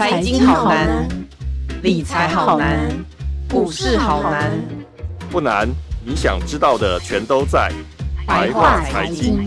财经好难，理财好难，股市好难。不难，你想知道的全都在白话财经。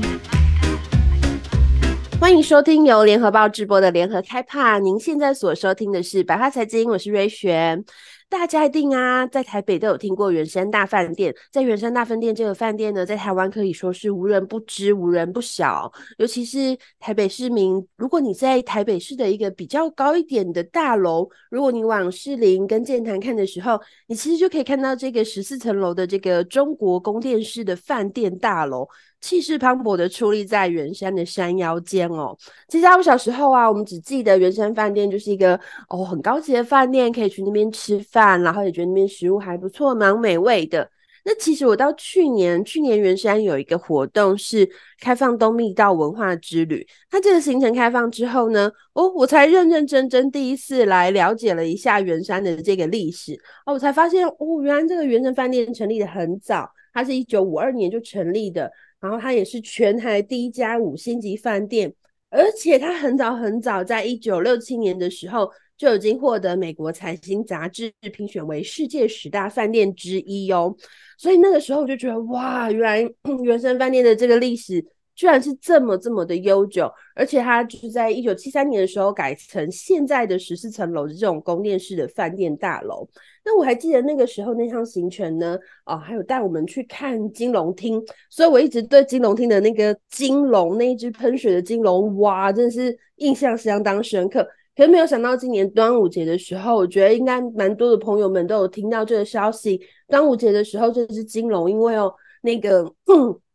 欢迎收听由联合报直播的联合开趴。您现在所收听的是白话财经，我是瑞璇。大家一定啊，在台北都有听过圆山大饭店。在圆山大饭店这个饭店呢，在台湾可以说是无人不知、无人不晓。尤其是台北市民，如果你在台北市的一个比较高一点的大楼，如果你往士林跟建潭看的时候，你其实就可以看到这个十四层楼的这个中国宫殿式的饭店大楼。气势磅礴的矗立在圆山的山腰间哦。其实在我小时候啊，我们只记得圆山饭店就是一个哦很高级的饭店，可以去那边吃饭，然后也觉得那边食物还不错，蛮美味的。那其实我到去年，去年圆山有一个活动是开放东密道文化之旅。它这个行程开放之后呢，哦，我才认认真真第一次来了解了一下圆山的这个历史哦，我才发现哦，原来这个圆山饭店成立的很早，它是一九五二年就成立的。然后它也是全台第一家五星级饭店，而且它很早很早，在一九六七年的时候就已经获得美国财经杂志评选为世界十大饭店之一哟。所以那个时候我就觉得，哇，原来 原生饭店的这个历史居然是这么这么的悠久，而且它就是在一九七三年的时候改成现在的十四层楼的这种宫殿式的饭店大楼。那我还记得那个时候那趟行程呢，啊，还有带我们去看金龙厅，所以我一直对金龙厅的那个金龙那一只喷水的金龙，哇，真的是印象相当深刻。可是没有想到今年端午节的时候，我觉得应该蛮多的朋友们都有听到这个消息。端午节的时候，这只金龙因为哦那个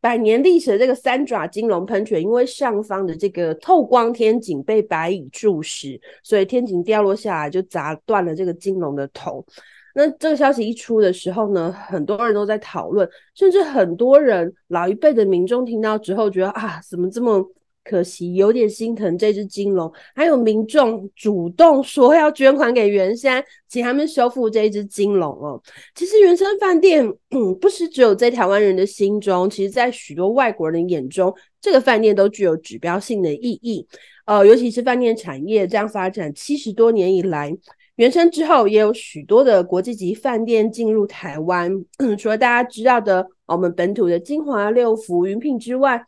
百年历史的这个三爪金龙喷泉，因为上方的这个透光天井被白蚁蛀蚀，所以天井掉落下来就砸断了这个金龙的头。那这个消息一出的时候呢，很多人都在讨论，甚至很多人老一辈的民众听到之后，觉得啊，怎么这么可惜，有点心疼这只金龙。还有民众主动说要捐款给原山，请他们修复这一只金龙哦。其实原山饭店，嗯，不是只有在台湾人的心中，其实在许多外国人眼中，这个饭店都具有指标性的意义。呃，尤其是饭店产业这样发展七十多年以来。原生之后，也有许多的国际级饭店进入台湾。除了大家知道的我们本土的金华、六福、云品之外，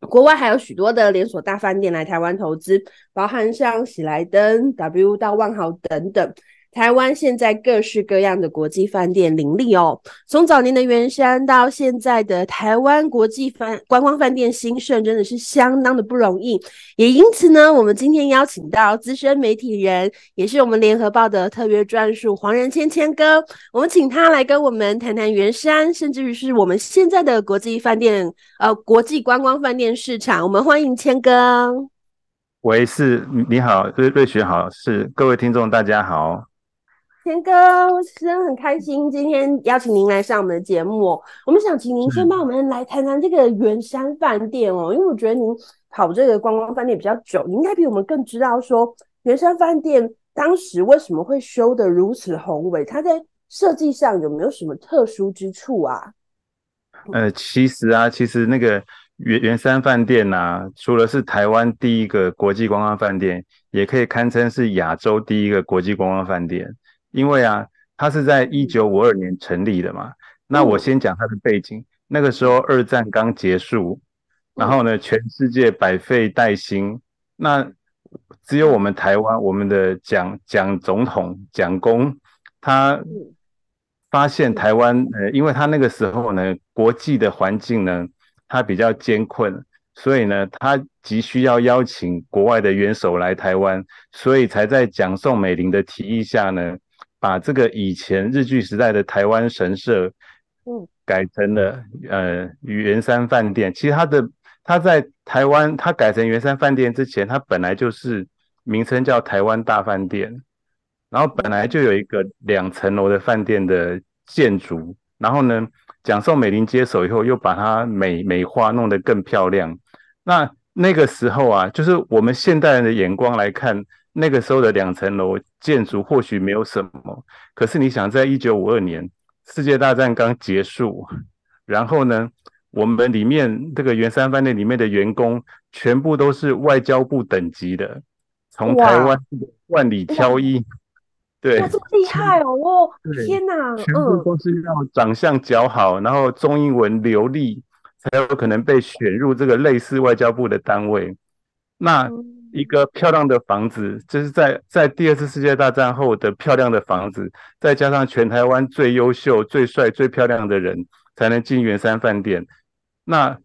国外还有许多的连锁大饭店来台湾投资，包含像喜来登、W 到万豪等等。台湾现在各式各样的国际饭店林立哦，从早年的圆山到现在的台湾国际饭观光饭店兴盛，真的是相当的不容易。也因此呢，我们今天邀请到资深媒体人，也是我们联合报的特约专属黄仁谦谦哥，我们请他来跟我们谈谈圆山，甚至于是我们现在的国际饭店呃国际观光饭店市场。我们欢迎谦哥。喂，是你好，瑞瑞雪好，是各位听众大家好。谦哥，我真的很开心，今天邀请您来上我们的节目哦。我们想请您先帮我们来谈谈这个圆山饭店哦，因为我觉得您跑这个观光饭店比较久，你应该比我们更知道说圆山饭店当时为什么会修得如此宏伟，它在设计上有没有什么特殊之处啊？呃，其实啊，其实那个圆圆山饭店呐、啊，除了是台湾第一个国际观光饭店，也可以堪称是亚洲第一个国际观光饭店。因为啊，它是在一九五二年成立的嘛。那我先讲它的背景。那个时候二战刚结束，然后呢，全世界百废待兴，那只有我们台湾，我们的蒋蒋总统蒋公，他发现台湾，呃，因为他那个时候呢，国际的环境呢，他比较艰困，所以呢，他急需要邀请国外的元首来台湾，所以才在蒋宋美龄的提议下呢。把这个以前日据时代的台湾神社，嗯，改成了呃圆山饭店。其实它的它在台湾，它改成圆山饭店之前，它本来就是名称叫台湾大饭店，然后本来就有一个两层楼的饭店的建筑。然后呢，蒋宋美龄接手以后，又把它美美化，弄得更漂亮。那那个时候啊，就是我们现代人的眼光来看。那个时候的两层楼建筑或许没有什么，可是你想，在一九五二年世界大战刚结束，然后呢，我们里面这个圆山饭店里面的员工全部都是外交部等级的，从台湾万里挑一，对，哇，这么厉害哦！哦，天哪，全部都是要长相姣好，嗯、然后中英文流利，才有可能被选入这个类似外交部的单位。那一个漂亮的房子，就是在在第二次世界大战后的漂亮的房子，再加上全台湾最优秀、最帅、最漂亮的人，才能进圆山饭店。那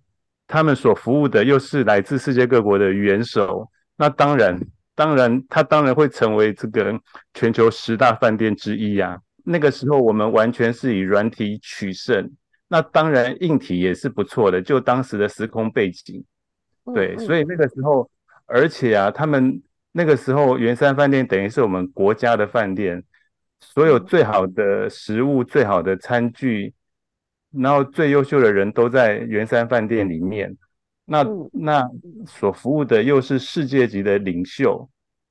他们所服务的又是来自世界各国的元首，那当然。当然，他当然会成为这个全球十大饭店之一呀、啊。那个时候，我们完全是以软体取胜，那当然硬体也是不错的。就当时的时空背景，对，所以那个时候，而且啊，他们那个时候圆山饭店等于是我们国家的饭店，所有最好的食物、最好的餐具，然后最优秀的人都在圆山饭店里面。那那所服务的又是世界级的领袖，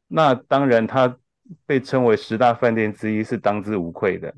那当然他被称为十大饭店之一是当之无愧的。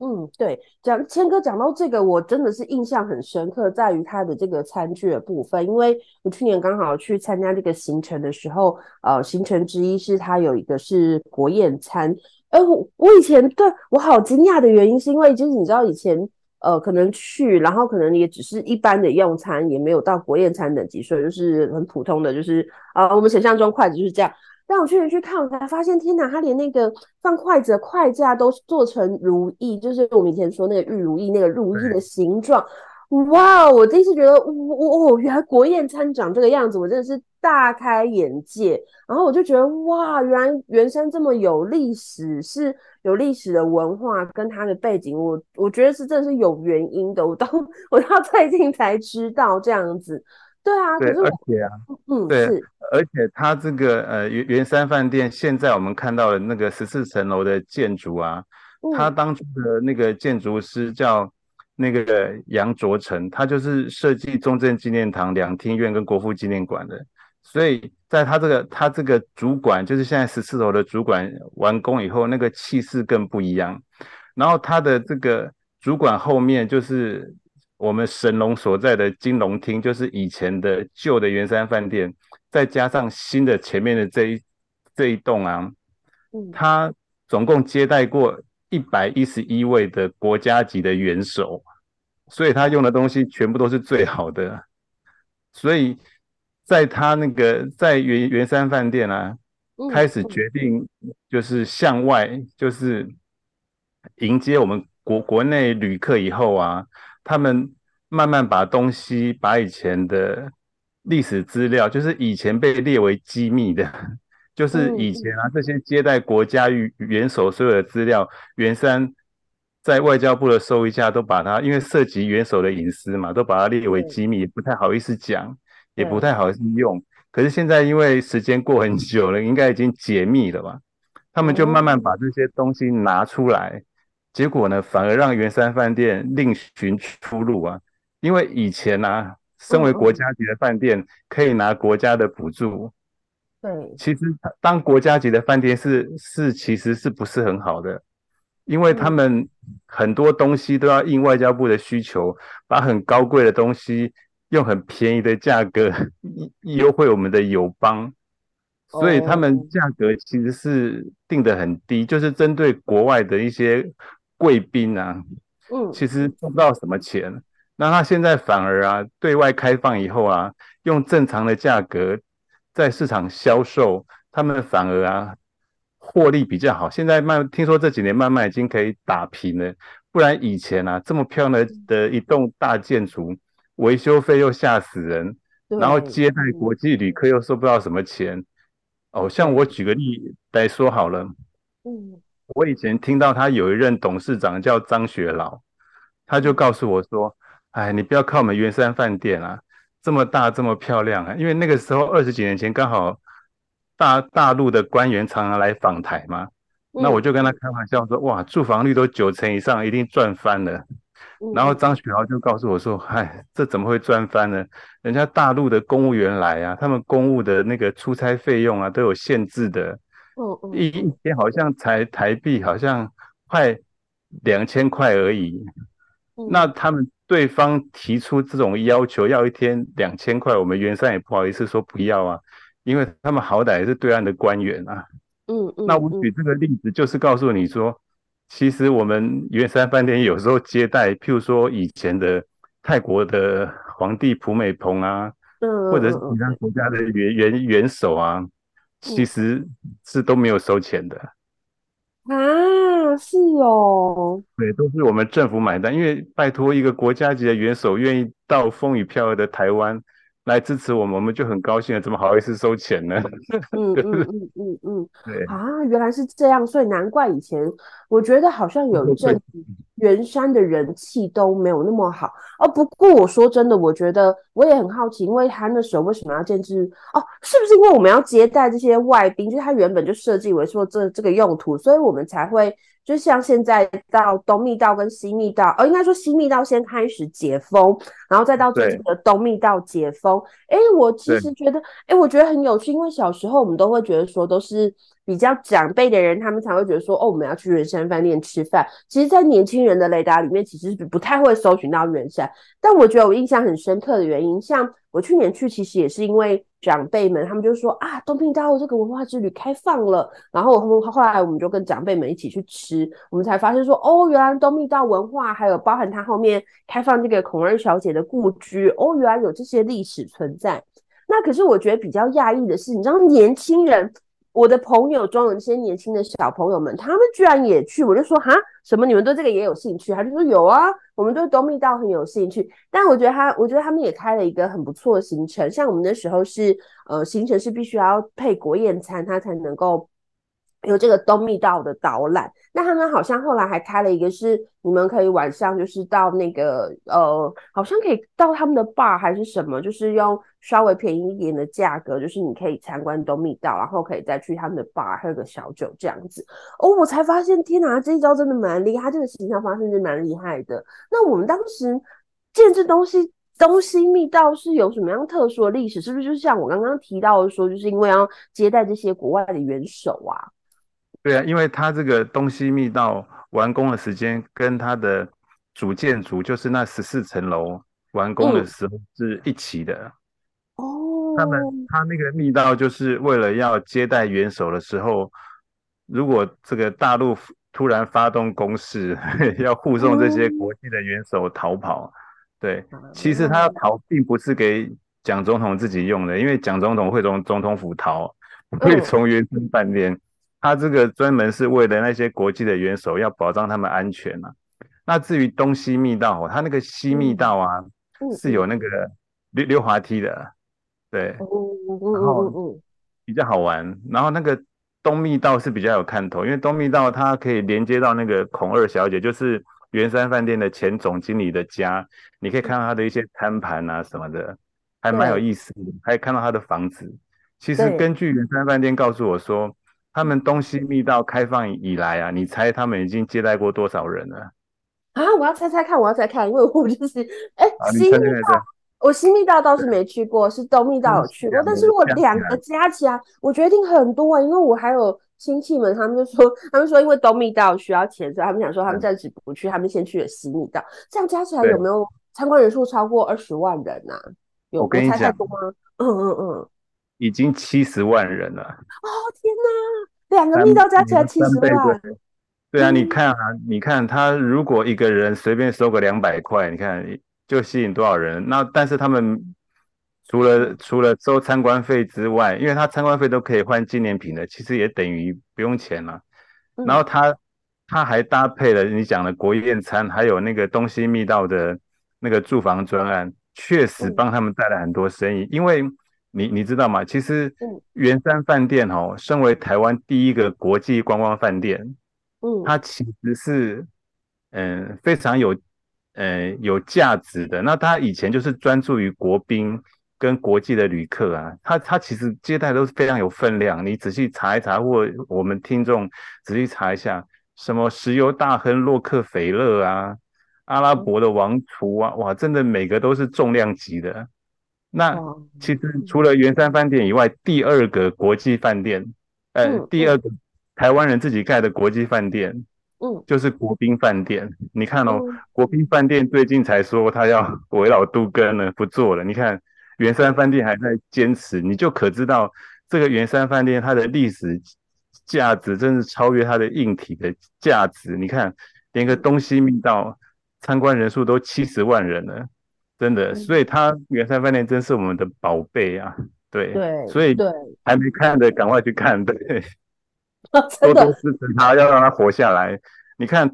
嗯，对，讲谦哥讲到这个，我真的是印象很深刻，在于他的这个餐具的部分，因为我去年刚好去参加这个行程的时候，呃，行程之一是他有一个是国宴餐，哎，我我以前对我好惊讶的原因是因为就是你知道以前。呃，可能去，然后可能也只是一般的用餐，也没有到国宴餐等级，所以就是很普通的，就是啊、我们想象中筷子就是这样。但我去年去看，我才发现，天哪，他连那个放筷子的筷架都做成如意，就是我们以前说那个玉如意那个如意的形状。哇，我第一次觉得，哦哦，原来国宴餐长这个样子，我真的是大开眼界。然后我就觉得，哇，原来原山这么有历史，是。有历史的文化跟它的背景，我我觉得是真的是有原因的。我到 我到最近才知道这样子，对啊，对，而且啊，嗯，对，而且它这个呃圆圆山饭店，现在我们看到的那个十四层楼的建筑啊，嗯、它当初的那个建筑师叫那个杨卓成，他就是设计中正纪念堂两厅院跟国父纪念馆的，所以。在他这个他这个主管，就是现在十四楼的主管完工以后，那个气势更不一样。然后他的这个主管后面就是我们神龙所在的金龙厅，就是以前的旧的圆山饭店，再加上新的前面的这一这一栋啊，他总共接待过一百一十一位的国家级的元首，所以他用的东西全部都是最好的，所以。在他那个在圆圆山饭店啊，开始决定就是向外，就是迎接我们国国内旅客以后啊，他们慢慢把东西，把以前的历史资料，就是以前被列为机密的，就是以前啊这些接待国家元首所有的资料，圆山在外交部的收一下，都把它，因为涉及元首的隐私嘛，都把它列为机密，不太好意思讲。也不太好用，可是现在因为时间过很久了，应该已经解密了吧？他们就慢慢把这些东西拿出来，结果呢，反而让圆山饭店另寻出路啊！因为以前呢、啊，身为国家级的饭店，可以拿国家的补助。对，其实当国家级的饭店是是其实是不是很好的？因为他们很多东西都要应外交部的需求，把很高贵的东西。用很便宜的价格 优惠我们的友邦，所以他们价格其实是定得很低，就是针对国外的一些贵宾啊，嗯，其实赚不到什么钱。那他现在反而啊，对外开放以后啊，用正常的价格在市场销售，他们反而啊获利比较好。现在慢听说这几年慢慢已经可以打平了，不然以前啊这么漂亮的一栋大建筑。维修费又吓死人，然后接待国际旅客又收不到什么钱。哦，像我举个例来说好了，嗯，我以前听到他有一任董事长叫张学老，他就告诉我说：“哎，你不要看我们圆山饭店啊，这么大这么漂亮啊，因为那个时候二十几年前刚好大大陆的官员常常来访台嘛，那我就跟他开玩笑说：哇，住房率都九成以上，一定赚翻了。”然后张学豪就告诉我说：“嗨，这怎么会赚翻呢？人家大陆的公务员来啊，他们公务的那个出差费用啊都有限制的，一一天好像才台币好像快两千块而已。那他们对方提出这种要求，要一天两千块，我们圆山也不好意思说不要啊，因为他们好歹也是对岸的官员啊。嗯嗯。那我举这个例子，就是告诉你说，其实我们圆山饭店有时候接待，譬如说以前的泰国的皇帝普美蓬啊，嗯，或者是其他国家的元元元首啊，其实是都没有收钱的。啊，是哦，对，都是我们政府买单，因为拜托一个国家级的元首愿意到风雨飘摇的台湾来支持我们，我们就很高兴了，怎么好意思收钱呢？嗯 嗯嗯嗯嗯，对啊，原来是这样，所以难怪以前我觉得好像有一阵 子圆山的人气都没有那么好哦。不过我说真的，我觉得我也很好奇，因为他那时候为什么要建置？哦，是不是因为我们要接待这些外宾？就是他原本就设计为说这这个用途，所以我们才会。就像现在到东密道跟西密道，哦，应该说西密道先开始解封，然后再到最近的东密道解封。哎，我其实觉得，哎，我觉得很有趣，因为小时候我们都会觉得说都是。比较长辈的人，他们才会觉得说，哦，我们要去圆山饭店吃饭。其实，在年轻人的雷达里面，其实是不太会搜寻到圆山。但我觉得我印象很深刻的原因，像我去年去，其实也是因为长辈们，他们就说啊，东密道这个文化之旅开放了。然后我后来我们就跟长辈们一起去吃，我们才发现说，哦，原来东密道文化还有包含它后面开放这个孔二小姐的故居，哦，原来有这些历史存在。那可是我觉得比较讶异的是，你知道年轻人。我的朋友中有一些年轻的小朋友们，他们居然也去，我就说哈，什么你们对这个也有兴趣？他就说有啊，我们对东密道很有兴趣。但我觉得他，我觉得他们也开了一个很不错的行程，像我们那时候是，呃，行程是必须要配国宴餐，他才能够。有这个东密道的导览，那他们好像后来还开了一个，是你们可以晚上就是到那个呃，好像可以到他们的 bar 还是什么，就是用稍微便宜一点的价格，就是你可以参观东密道，然后可以再去他们的 bar 喝个小酒这样子。哦，我才发现，天哪，这一招真的蛮厉害，这个形象方式是蛮厉害的。那我们当时建这东西东西密道是有什么样特殊的历史？是不是就像我刚刚提到的说，就是因为要接待这些国外的元首啊？对啊，因为它这个东西密道完工的时间跟它的主建筑，就是那十四层楼完工的时候是一起的。哦，他们他那个密道就是为了要接待元首的时候，如果这个大陆突然发动攻势，要护送这些国际的元首逃跑。对，其实他逃并不是给蒋总统自己用的，因为蒋总统会从总统府逃，不会从原生饭店。他这个专门是为了那些国际的元首，要保障他们安全啊。那至于东西密道，它那个西密道啊，是有那个溜溜滑梯的，对，然后比较好玩。然后那个东密道是比较有看头，因为东密道它可以连接到那个孔二小姐，就是圆山饭店的前总经理的家，你可以看到他的一些餐盘啊什么的，还蛮有意思的。还看到他的房子。其实根据圆山饭店告诉我说。他们东西密道开放以来啊，你猜他们已经接待过多少人了？啊，我要猜猜看，我要猜看，因为我就是哎，西密道，我西密道倒是没去过，是东密道有去过，但是如果两个加起来，我决定很多啊，因为我还有亲戚们，他们就说，他们说因为东密道需要钱，所以他们想说他们暂时不去，他们先去了西密道，这样加起来有没有参观人数超过二十万人啊？有，我猜太多吗？嗯嗯嗯。已经七十万人了！哦天哪，两个密道加起来七十万。对啊，你看啊，你看他如果一个人随便收个两百块，你看就吸引多少人？那但是他们除了除了收参观费之外，因为他参观费都可以换纪念品的，其实也等于不用钱了。然后他他还搭配了你讲的国宴餐，还有那个东西密道的那个住房专案，确实帮他们带来很多生意，因为。你你知道吗？其实圆山饭店哦，身为台湾第一个国际观光饭店，嗯，它其实是嗯非常有嗯有价值的。那它以前就是专注于国宾跟国际的旅客啊，它它其实接待都是非常有分量。你仔细查一查，或我们听众仔细查一下，什么石油大亨洛克菲勒啊，阿拉伯的王储啊，哇，真的每个都是重量级的。那其实除了圆山饭店以外，第二个国际饭店，呃，第二个台湾人自己盖的国际饭店，嗯，就是国宾饭店。你看哦，国宾饭店最近才说他要 围绕杜根了，不做了。你看圆山饭店还在坚持，你就可知道这个圆山饭店它的历史价值真是超越它的硬体的价值。你看，连个东西密道参观人数都七十万人了，真的。所以它圆山饭店真是我们的宝贝啊！对对，所以对还没看的赶快去看，对，多多支持他，要让他活下来。你看，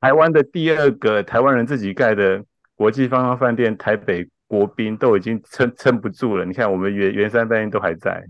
台湾的第二个台湾人自己盖的国际观光饭店台北国宾都已经撑撑不住了。你看，我们圆圆山饭店都还在。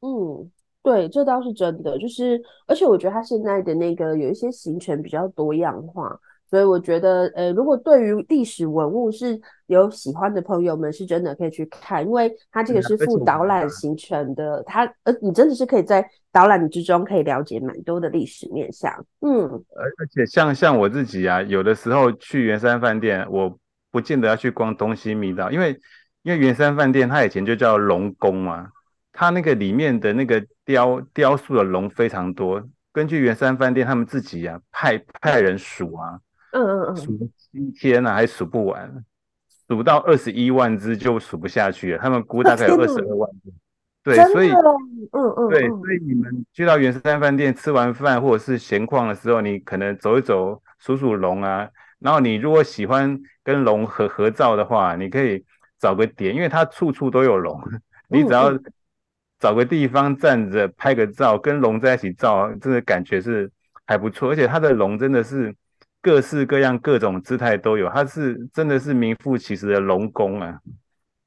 嗯，对，这倒是真的。就是，而且我觉得他现在的那个有一些行程比较多样化。所以我觉得，呃，如果对于历史文物是有喜欢的朋友们，是真的可以去看，因为它这个是附导览行程的，它呃，你真的是可以在导览之中可以了解蛮多的历史面向。嗯，而而且像像我自己啊，有的时候去圆山饭店，我不见得要去逛东西密道，因为因为圆山饭店它以前就叫龙宫嘛，它那个里面的那个雕雕塑的龙非常多，根据圆山饭店他们自己啊派派人数啊。嗯嗯嗯，数七天呢、啊，还数不完，数到二十一万只就数不下去了。他们估大概有二十二万只，对，所以，嗯嗯，对，所以你们去到圆山饭店吃完饭或者是闲逛的时候，你可能走一走，数数龙啊。然后你如果喜欢跟龙合合照的话，你可以找个点，因为它处处都有龙，你只要找个地方站着拍个照，跟龙在一起照，真的感觉是还不错。而且它的龙真的是。各式各样、各种姿态都有，它是真的是名副其实的龙宫啊。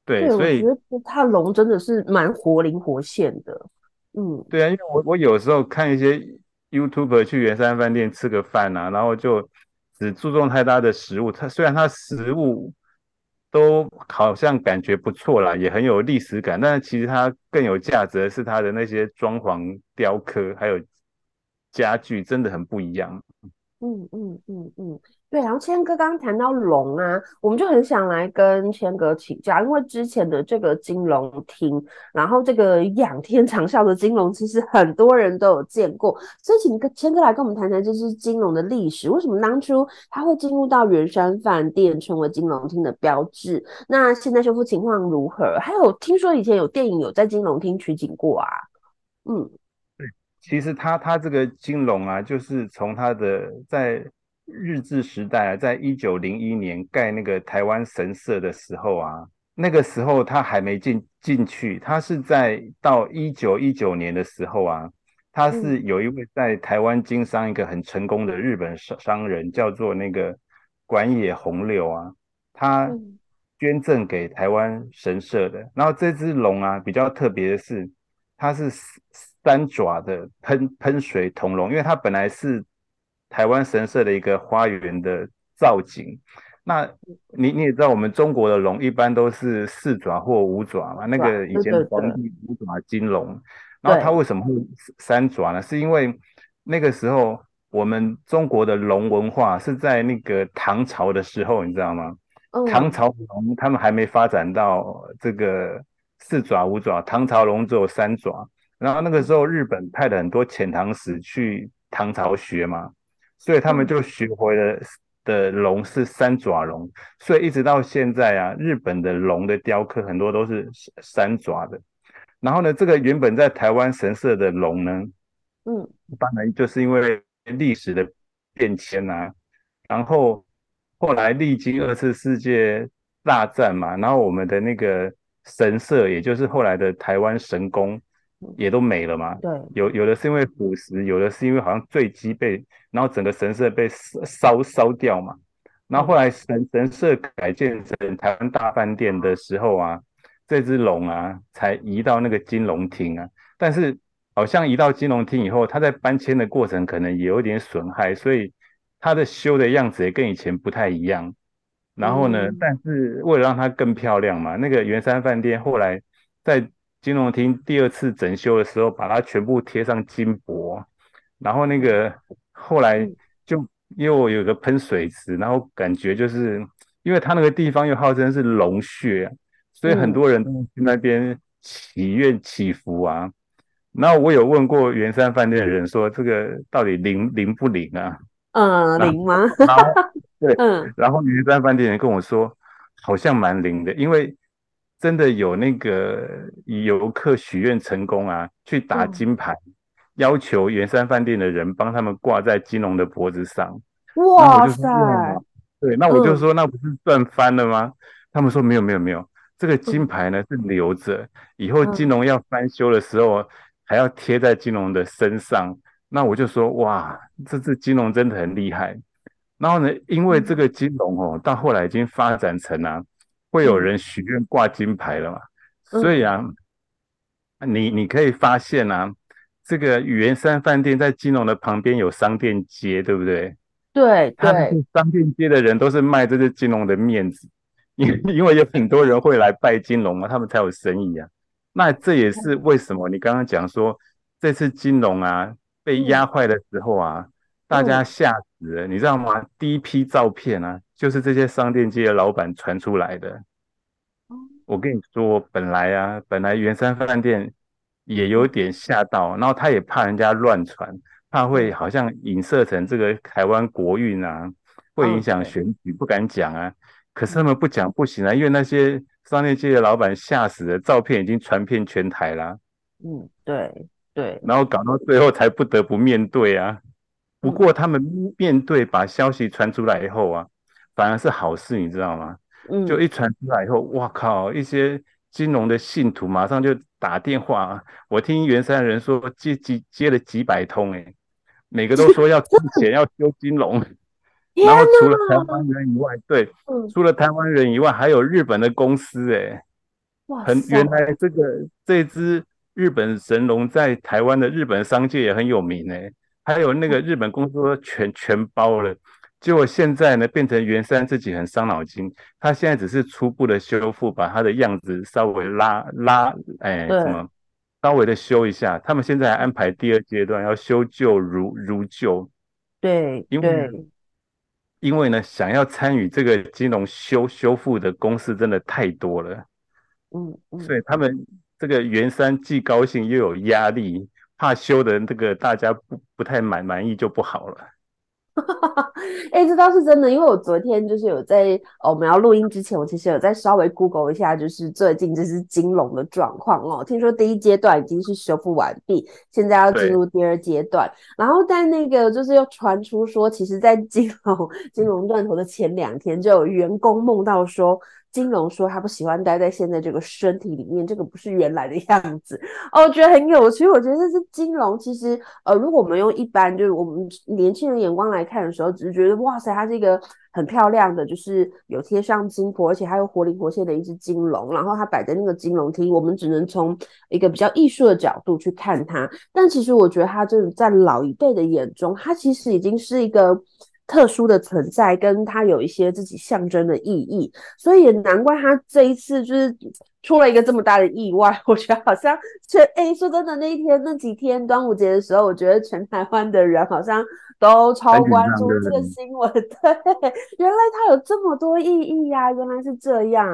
对，对，所以我觉得它龙真的是蛮活灵活现的。嗯，对啊，因为我我有时候看一些 YouTuber 去圆山饭店吃个饭啊，然后就只注重太大的食物，它虽然它食物都好像感觉不错啦，也很有历史感，但是其实它更有价值的是它的那些装潢、雕刻还有家具，真的很不一样。嗯嗯嗯嗯，对。然后谦哥刚刚谈到龙啊，我们就很想来跟谦哥请教，因为之前的这个金龙厅，然后这个仰天长啸的金龙，其实很多人都有见过，所以请谦哥来跟我们谈谈这只金龙的历史，为什么当初它会进入到圆山饭店，成为金龙厅的标志？那现在修复情况如何？还有听说以前有电影有在金龙厅取景过啊？嗯。其实他他这个金龙啊，就是从他的在日治时代啊，在一九零一年盖那个台湾神社的时候啊，那个时候他还没进进去，他是在到一九一九年的时候啊，他是有一位在台湾经商一个很成功的日本商商人，叫做那个管野弘六啊，他捐赠给台湾神社的。然后这只龙啊，比较特别的是，它是。三爪的喷喷水铜龙，因为它本来是台湾神社的一个花园的造景。那你你也知道，我们中国的龙一般都是四爪或五爪嘛。那个以前皇帝五爪金龙，然后它为什么会三爪呢？是因为那个时候我们中国的龙文化是在那个唐朝的时候，你知道吗？唐朝龙他们还没发展到这个四爪五爪，唐朝龙只有三爪。然后那个时候，日本派了很多遣唐使去唐朝学嘛，所以他们就学回了的龙是三爪龙，所以一直到现在啊，日本的龙的雕刻很多都是三爪的。然后呢，这个原本在台湾神社的龙呢，嗯，当然就是因为历史的变迁啊，然后后来历经二次世界大战嘛，然后我们的那个神社，也就是后来的台湾神宫。也都没了嘛。对，有有的是因为腐蚀，有的是因为好像坠机被，然后整个神社被烧烧烧掉嘛。然后后来神神社改建成台湾大饭店的时候啊，这只龙啊才移到那个金龙厅啊。但是好像移到金龙厅以后，它在搬迁的过程可能也有点损害，所以它的修的样子也跟以前不太一样。然后呢，嗯、但是为了让它更漂亮嘛，那个圆山饭店后来在。金融厅第二次整修的时候，把它全部贴上金箔，然后那个后来就又有个喷水池，然后感觉就是因为它那个地方又号称是龙穴，所以很多人都去那边祈愿祈福啊。然后我有问过圆山饭店的人说，这个到底灵灵不灵啊？嗯，灵吗？然后对，嗯，然后圆山饭店人跟我说，好像蛮灵的，因为。真的有那个游客许愿成功啊，去打金牌，嗯、要求圆山饭店的人帮他们挂在金龙的脖子上。哇塞！对，那我就说，那不是赚翻了吗？嗯、他们说没有没有没有，这个金牌呢是留着，以后金龙要翻修的时候还要贴在金龙的身上。那我就说哇，这只金龙真的很厉害。然后呢，因为这个金龙哦，到后来已经发展成啊，会有人许愿挂金牌了嘛。所以啊，你你可以发现啊，这个圆山饭店在金融的旁边有商店街，对不对？对，对，商店街的人都是卖这些金融的面子，因 因为有很多人会来拜金融嘛，他们才有生意啊。那这也是为什么你刚刚讲说这次金融啊被压坏的时候啊，大家吓死了，你知道吗？第一批照片啊，就是这些商店街的老板传出来的。我跟你说，本来啊，本来圆山饭店也有点吓到，然后他也怕人家乱传。怕会好像影射成这个台湾国运啊，会影响选举，不敢讲啊。可是他们不讲不行啊，因为那些商店街的老板吓死了，照片已经传遍全台啦。嗯，对对。然后搞到最后才不得不面对啊。不过他们面对把消息传出来以后啊，反而是好事，你知道吗？嗯。就一传出来以后，哇靠！一些金融的信徒马上就打电话啊。我听元山人说接接接了几百通诶。每个都说要 出钱要修金融，然后除了台湾人以外，对，除了台湾人以外，还有日本的公司，哎，很原来这个这只日本神龙在台湾的日本商界也很有名，哎，还有那个日本公司全全包了，结果现在呢变成原山自己很伤脑筋，他现在只是初步的修复，把他的样子稍微拉拉，哎，什么？稍微的修一下，他们现在还安排第二阶段，要修旧如如旧。对，因为因为呢，想要参与这个金融修修复的公司真的太多了。嗯，嗯，所以他们这个原山既高兴又有压力，怕修的这个大家不不太满满意就不好了。哎、欸，这倒是真的，因为我昨天就是有在哦，我们要录音之前，我其实有在稍微 Google 一下，就是最近这只金龙的状况哦。听说第一阶段已经是修复完毕，现在要进入第二阶段。然后但那个就是又传出说，其实，在金龙金龙断头的前两天，就有员工梦到说。金龙说他不喜欢待在现在这个身体里面，这个不是原来的样子哦，我觉得很有趣。我觉得这是金龙，其实呃，如果我们用一般就是我们年轻人眼光来看的时候，只是觉得哇塞，它是一个很漂亮的，就是有贴上金箔，而且还有活灵活现的一只金龙。然后它摆在那个金龙厅，我们只能从一个比较艺术的角度去看它。但其实我觉得它真的在老一辈的眼中，它其实已经是一个。特殊的存在，跟它有一些自己象征的意义，所以也难怪他这一次就是出了一个这么大的意外。我觉得好像全哎，说真的，那一天那几天端午节的时候，我觉得全台湾的人好像都超关注这个新闻。对，原来它有这么多意义呀、啊，原来是这样。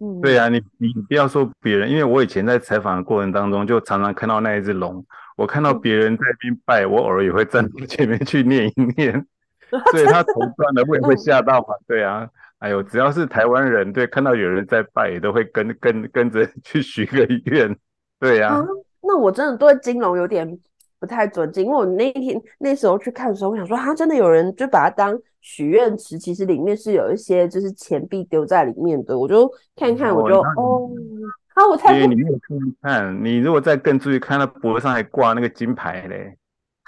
嗯，对呀、啊，你你不要说别人，因为我以前在采访的过程当中，就常常看到那一只龙，我看到别人在那边拜，我偶尔也会站到前面去念一念。所以他头断了，会 不会吓到嘛？对啊，哎呦，只要是台湾人，对，看到有人在拜，也都会跟跟跟着去许个愿，对呀、啊啊。那我真的对金龙有点不太尊敬，因为我那天那时候去看的时候，我想说，他真的有人就把它当许愿池，其实里面是有一些就是钱币丢在里面的，我就看看，我就哦，啊，我太……你没有注意看，你如果再更注意看，他脖子上还挂那个金牌嘞。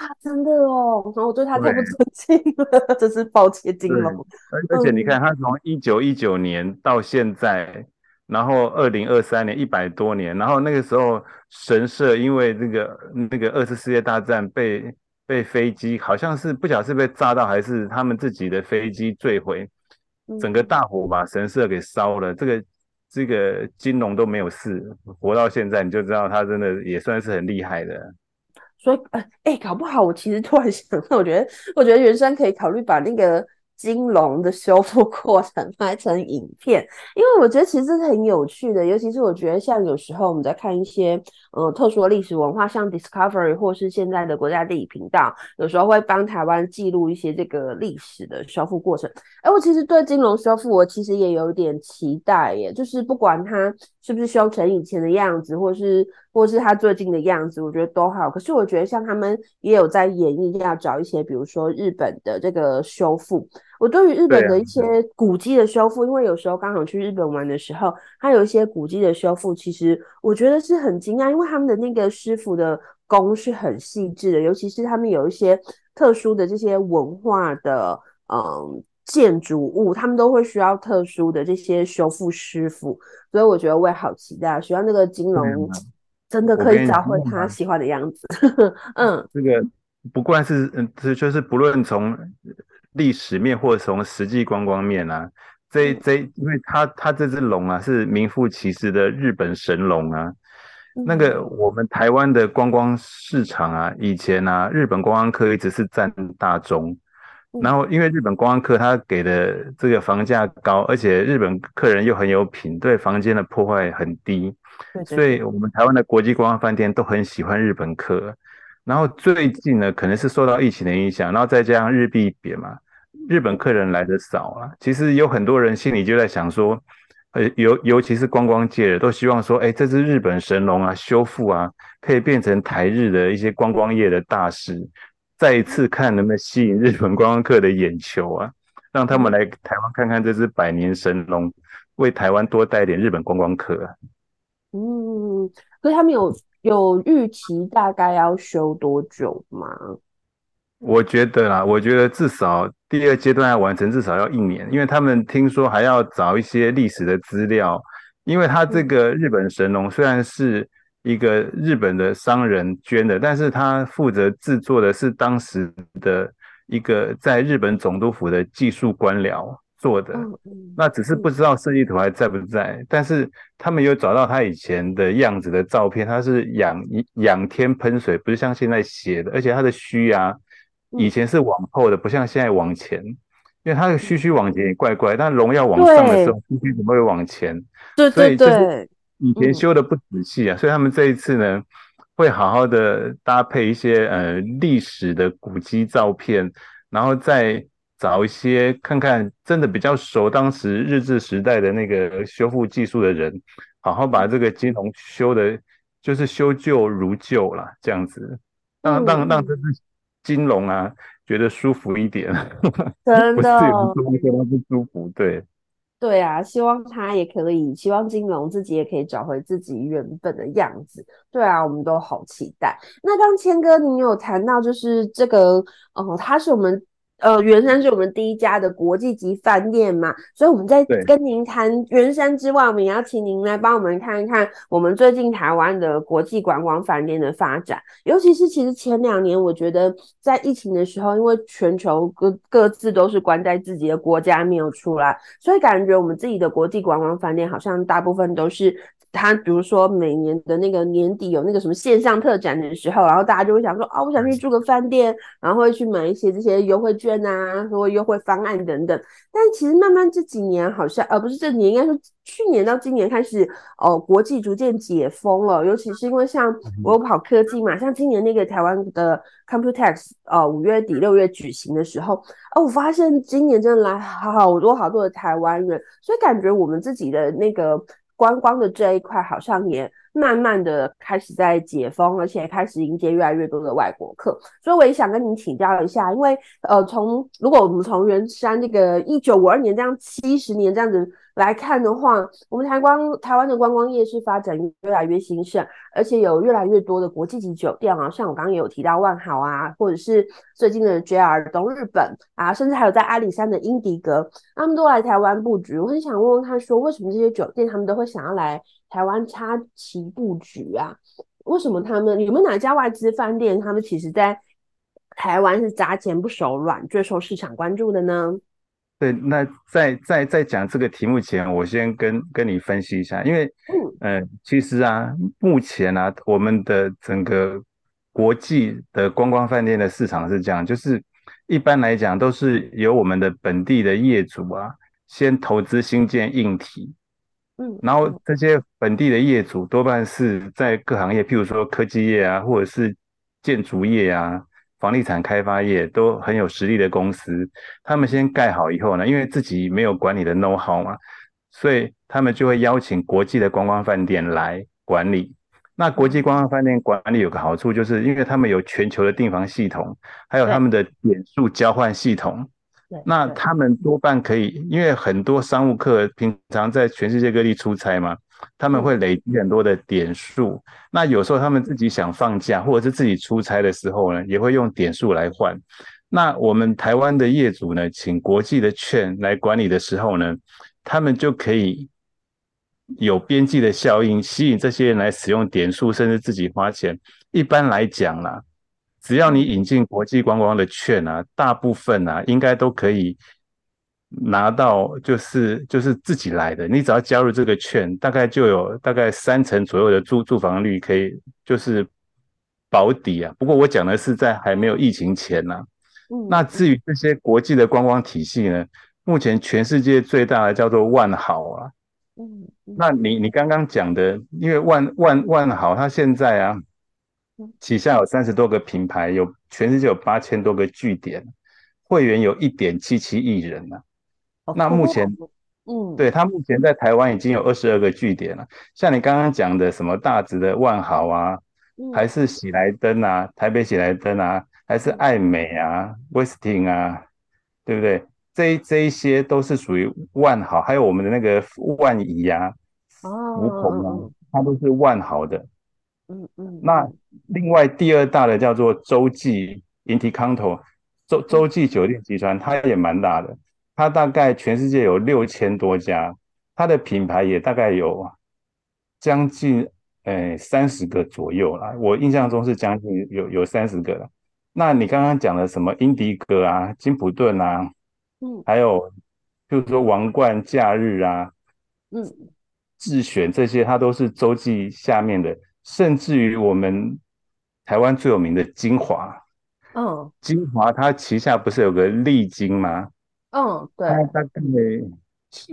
啊，真的哦，然后我对他太不尊敬了，对 真是抱歉，金龙。而且你看，他从一九一九年到现在，然后二零二三年一百多年，然后那个时候神社因为这个那个二次世界大战被被飞机，好像是不晓得是被炸到还是他们自己的飞机坠毁，整个大火把神社给烧了，这个这个金龙都没有事，活到现在，你就知道他真的也算是很厉害的。所以，呃，哎、搞不好我其实突然想到，我觉得，我觉得圆山可以考虑把那个金龙的修复过程拍成影片，因为我觉得其实是很有趣的。尤其是我觉得，像有时候我们在看一些，呃，特殊的历史文化，像 Discovery 或是现在的国家地理频道，有时候会帮台湾记录一些这个历史的修复过程。哎，我其实对金龙修复，我其实也有点期待耶，就是不管它是不是修成以前的样子，或是或是他最近的样子，我觉得都好。可是我觉得像他们也有在演绎，要找一些，比如说日本的这个修复。我对于日本的一些古迹的修复，因为有时候刚好去日本玩的时候，它有一些古迹的修复，其实我觉得是很惊讶，因为他们的那个师傅的工是很细致的，尤其是他们有一些特殊的这些文化的，嗯。建筑物，他们都会需要特殊的这些修复师傅，所以我觉得我也好期待，希望那个金龙真的可以找回他喜欢的样子。嗯，这个不管是嗯，这就是不论从历史面或者从实际观光面啊，这这，因为他他这只龙啊是名副其实的日本神龙啊。那个我们台湾的观光市场啊，以前啊，日本观光客一直是占大宗。然后，因为日本观光客他给的这个房价高，而且日本客人又很有品，对房间的破坏很低，所以我们台湾的国际观光饭店都很喜欢日本客。然后最近呢，可能是受到疫情的影响，然后再加上日币贬嘛，日本客人来的少啊。其实有很多人心里就在想说，呃，尤尤其是观光界的，都希望说，哎，这只日本神龙啊，修复啊，可以变成台日的一些观光业的大事。再一次看能不能吸引日本观光客的眼球啊，让他们来台湾看看这只百年神龙，为台湾多带点日本观光客啊。嗯，可是他们有有预期大概要修多久吗？我觉得啦，我觉得至少第二阶段要完成，至少要一年，因为他们听说还要找一些历史的资料，因为他这个日本神龙虽然是。一个日本的商人捐的，但是他负责制作的是当时的一个在日本总督府的技术官僚做的，那只是不知道设计图还在不在，但是他们有找到他以前的样子的照片，他是仰仰天喷水，不是像现在斜的，而且他的须啊，以前是往后的，不像现在往前，因为他的须须往前也怪怪，但龙要往上的时候，须须怎么会往前？对对对。以前修的不仔细啊，所以他们这一次呢，会好好的搭配一些呃历史的古迹照片，然后再找一些看看真的比较熟当时日治时代的那个修复技术的人，好好把这个金龙修的，就是修旧如旧啦，这样子，让让让这只金龙啊觉得舒服一点，真的，不是不舒服，对。对啊，希望他也可以，希望金龙自己也可以找回自己原本的样子。对啊，我们都好期待。那刚谦哥，你有谈到就是这个，哦，他是我们。呃，圆山是我们第一家的国际级饭店嘛，所以我们在跟您谈圆山之外，我们也要请您来帮我们看一看我们最近台湾的国际观光饭店的发展。尤其是其实前两年，我觉得在疫情的时候，因为全球各各自都是关在自己的国家没有出来，所以感觉我们自己的国际观光饭店好像大部分都是。他比如说每年的那个年底有那个什么线上特展的时候，然后大家就会想说，哦，我想去住个饭店，然后会去买一些这些优惠券啊，或优惠方案等等。但其实慢慢这几年好像，呃，不是这几年，应该说去年到今年开始，哦，国际逐渐解封了，尤其是因为像我有跑科技嘛，像今年那个台湾的 Computex，呃，五月底六月举行的时候，哦，我发现今年真的来好多好多的台湾人，所以感觉我们自己的那个。观光的这一块好像也慢慢的开始在解封，而且开始迎接越来越多的外国客，所以我也想跟您请教一下，因为呃，从如果我们从圆山这个一九五二年这样七十年这样子。来看的话，我们台湾台湾的观光业是发展越来越兴盛，而且有越来越多的国际级酒店啊，像我刚刚也有提到万豪啊，或者是最近的 JR 东日本啊，甚至还有在阿里山的英迪格，他们都来台湾布局。我很想问问他说，为什么这些酒店他们都会想要来台湾插旗布局啊？为什么他们有没有哪家外资饭店，他们其实在台湾是砸钱不手软，最受市场关注的呢？对，那在在在讲这个题目前，我先跟跟你分析一下，因为，嗯、呃，其实啊，目前啊，我们的整个国际的观光饭店的市场是这样，就是一般来讲都是由我们的本地的业主啊，先投资新建硬体，嗯，然后这些本地的业主多半是在各行业，譬如说科技业啊，或者是建筑业啊。房地产开发业都很有实力的公司，他们先盖好以后呢，因为自己没有管理的 know how 嘛，所以他们就会邀请国际的观光饭店来管理。那国际观光饭店管理有个好处，就是因为他们有全球的订房系统，还有他们的点数交换系统。那他们多半可以，因为很多商务客平常在全世界各地出差嘛，他们会累积很多的点数。那有时候他们自己想放假，或者是自己出差的时候呢，也会用点数来换。那我们台湾的业主呢，请国际的券来管理的时候呢，他们就可以有边际的效应，吸引这些人来使用点数，甚至自己花钱。一般来讲啦。只要你引进国际观光的券啊，大部分啊应该都可以拿到，就是就是自己来的。你只要加入这个券，大概就有大概三成左右的住住房率可以就是保底啊。不过我讲的是在还没有疫情前呐、啊。那至于这些国际的观光体系呢，目前全世界最大的叫做万豪啊。那你你刚刚讲的，因为万万万豪它现在啊。旗下有三十多个品牌，有全世界有八千多个据点，会员有一点七七亿人呢、啊。那目前，嗯，对，他目前在台湾已经有二十二个据点了。像你刚刚讲的什么大直的万豪啊，还是喜来登啊，台北喜来登啊，还是爱美啊，威斯汀啊，对不对？这这一些都是属于万豪，还有我们的那个万怡啊，福朋啊，它都是万豪的。嗯嗯，那另外第二大的叫做洲际 InterContinental 洲洲际酒店集团，它也蛮大的，它大概全世界有六千多家，它的品牌也大概有将近诶三十个左右啦，我印象中是将近有有三十个了。那你刚刚讲的什么英迪格啊、金普顿啊，嗯，还有就是说王冠假日啊，嗯，智选这些，它都是洲际下面的。甚至于我们台湾最有名的精华，嗯，精华它旗下不是有个丽晶吗？嗯，对，它大概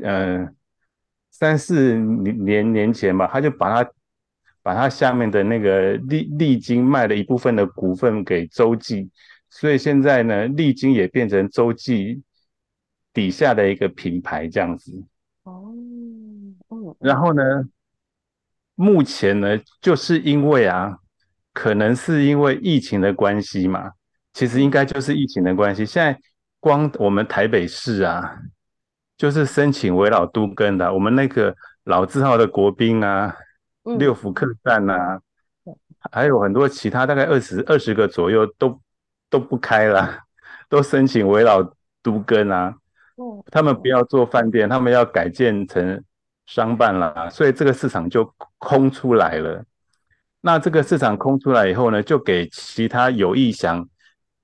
呃三四年年前吧，他就把它把它下面的那个丽丽晶卖了一部分的股份给洲际，所以现在呢，丽晶也变成洲际底下的一个品牌这样子。哦，嗯，然后呢？目前呢，就是因为啊，可能是因为疫情的关系嘛，其实应该就是疫情的关系。现在光我们台北市啊，就是申请围老都更的，我们那个老字号的国宾啊，六福客栈啊，还有很多其他大概二十二十个左右都都不开了，都申请围老都更啊。他们不要做饭店，他们要改建成。商办了，所以这个市场就空出来了。那这个市场空出来以后呢，就给其他有意想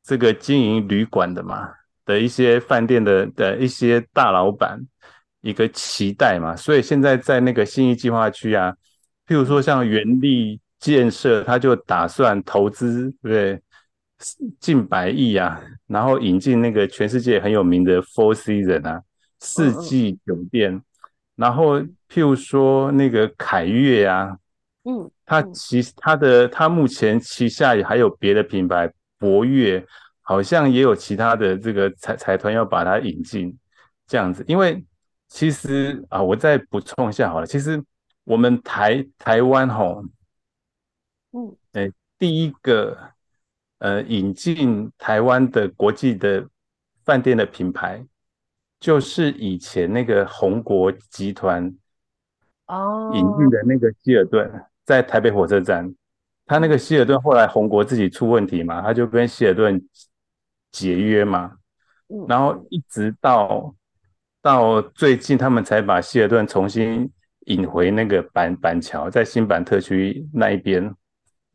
这个经营旅馆的嘛的一些饭店的的一些大老板一个期待嘛。所以现在在那个新义计划区啊，譬如说像元力建设，他就打算投资，对不对？近百亿啊，然后引进那个全世界很有名的 Four Seasons 啊，四季酒店。然后，譬如说那个凯悦啊，嗯，它其它的它目前旗下也还有别的品牌，博悦好像也有其他的这个财财团要把它引进，这样子。因为其实啊，我再补充一下好了，其实我们台台湾吼，嗯，哎，第一个呃引进台湾的国际的饭店的品牌。就是以前那个红国集团哦引进的那个希尔顿，在台北火车站，他那个希尔顿后来红国自己出问题嘛，他就跟希尔顿解约嘛，然后一直到到最近，他们才把希尔顿重新引回那个板板桥，在新板特区那一边。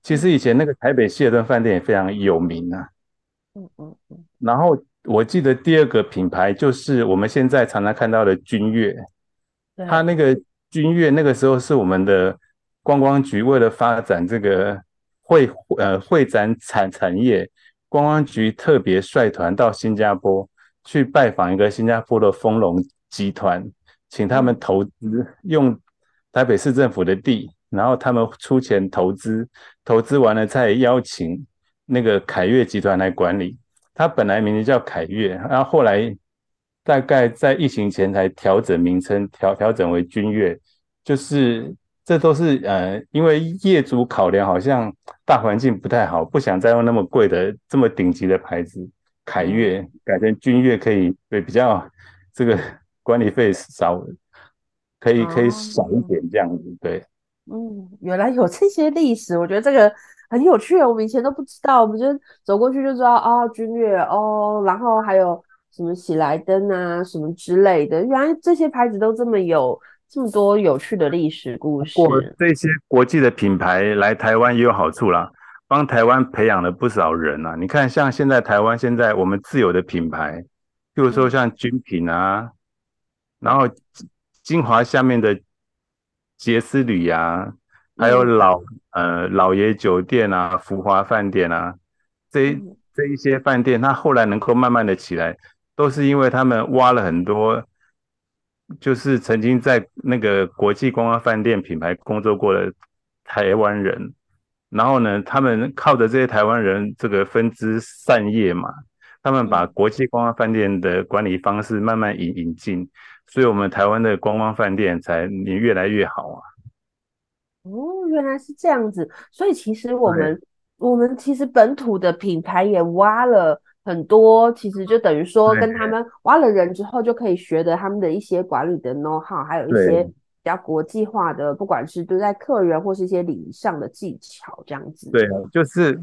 其实以前那个台北希尔顿饭店也非常有名啊，嗯嗯嗯，然后。我记得第二个品牌就是我们现在常常看到的君悦，它那个君悦那个时候是我们的观光局为了发展这个会呃会展产产业，观光局特别率团到新加坡去拜访一个新加坡的丰隆集团，请他们投资用台北市政府的地，然后他们出钱投资，投资完了再邀请那个凯悦集团来管理。他本来名字叫凯悦，然后后来大概在疫情前才调整名称，调调整为君悦，就是这都是呃，因为业主考量好像大环境不太好，不想再用那么贵的这么顶级的牌子凯悦，改成君悦可以对比较这个 管理费少，可以可以少一点这样子，对。嗯，原来有这些历史，我觉得这个很有趣，我们以前都不知道，我们就走过去就知道哦，君悦哦，然后还有。什么喜来登啊，什么之类的，原来这些牌子都这么有这么多有趣的历史故事。过这些国际的品牌来台湾也有好处啦，帮台湾培养了不少人啊。你看，像现在台湾现在我们自有的品牌，譬如说像君品啊，然后精华下面的杰斯旅啊，还有老呃老爷酒店啊、福华饭店啊，这这一些饭店，它后来能够慢慢的起来。都是因为他们挖了很多，就是曾经在那个国际观光饭店品牌工作过的台湾人，然后呢，他们靠着这些台湾人这个分支散业嘛，他们把国际观光饭店的管理方式慢慢引引进，所以我们台湾的观光饭店才也越来越好啊。哦，原来是这样子，所以其实我们我们其实本土的品牌也挖了。很多其实就等于说，跟他们挖了人之后，就可以学的他们的一些管理的 know how，还有一些比较国际化的，不管是对待客人或是一些礼仪上的技巧，这样子。对，就是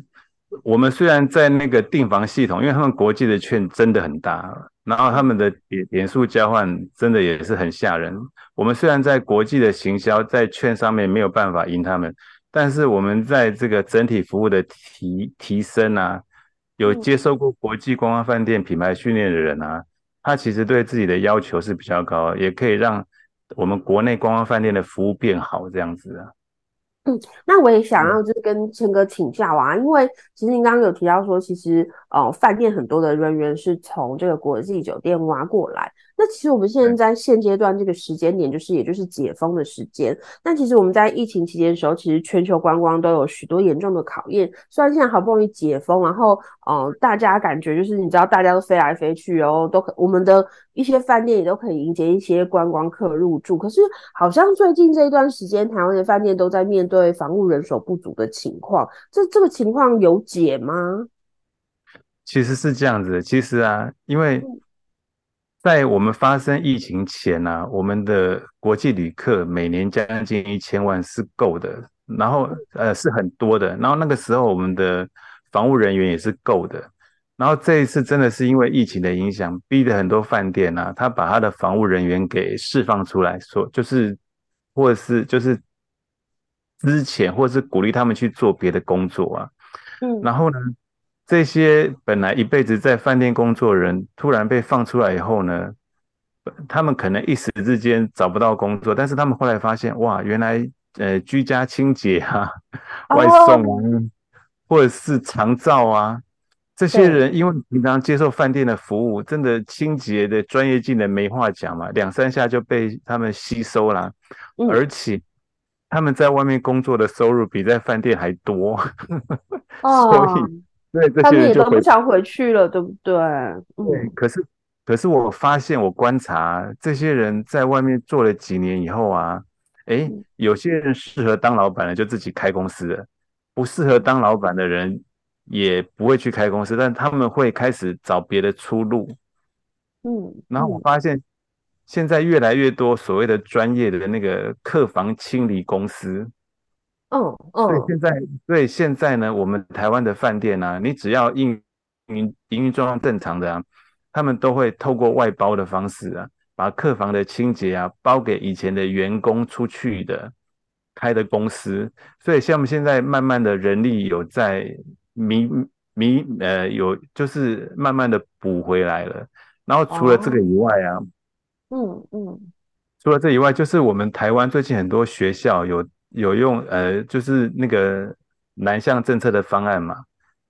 我们虽然在那个订房系统，因为他们国际的券真的很大，然后他们的点点数交换真的也是很吓人。我们虽然在国际的行销在券上面没有办法赢他们，但是我们在这个整体服务的提提升啊。有接受过国际观光饭店品牌训练的人啊，他其实对自己的要求是比较高，也可以让我们国内观光饭店的服务变好这样子啊。嗯，那我也想要就是跟千哥请教啊，因为其实您刚刚有提到说，其实呃饭店很多的人员是从这个国际酒店挖过来。那其实我们现在在现阶段这个时间点，就是也就是解封的时间。但其实我们在疫情期间的时候，其实全球观光都有许多严重的考验。虽然现在好不容易解封，然后嗯、呃，大家感觉就是你知道大家都飞来飞去哦，都可我们的一些饭店也都可以迎接一些观光客入住。可是好像最近这一段时间，台湾的饭店都在面对防务人手不足的情况。这这个情况有解吗？其实是这样子。其实啊，因为。在我们发生疫情前呢、啊，我们的国际旅客每年将近一千万是够的，然后呃是很多的，然后那个时候我们的防务人员也是够的，然后这一次真的是因为疫情的影响，逼得很多饭店呢、啊，他把他的防务人员给释放出来，说就是或者是就是之前或者是鼓励他们去做别的工作啊，嗯，然后呢。这些本来一辈子在饭店工作的人，突然被放出来以后呢，他们可能一时之间找不到工作，但是他们后来发现，哇，原来呃居家清洁啊、外送啊，或者是长照啊，这些人因为平常接受饭店的服务，真的清洁的专业技能没话讲嘛，两三下就被他们吸收了，而且他们在外面工作的收入比在饭店还多，所以。对，这些人就他们也都不想回去了，对不对？可是，可是我发现，我观察这些人在外面做了几年以后啊，哎，有些人适合当老板的就自己开公司了，不适合当老板的人也不会去开公司，但他们会开始找别的出路。嗯，然后我发现现在越来越多所谓的专业的那个客房清理公司。嗯嗯，所以现在，所以现在呢，我们台湾的饭店呢、啊，你只要营营营运状况正常的啊，他们都会透过外包的方式啊，把客房的清洁啊包给以前的员工出去的开的公司。所以像我们现在慢慢的人力有在弥弥呃有就是慢慢的补回来了。然后除了这个以外啊，嗯嗯，除了这以外，就是我们台湾最近很多学校有。有用，呃，就是那个南向政策的方案嘛，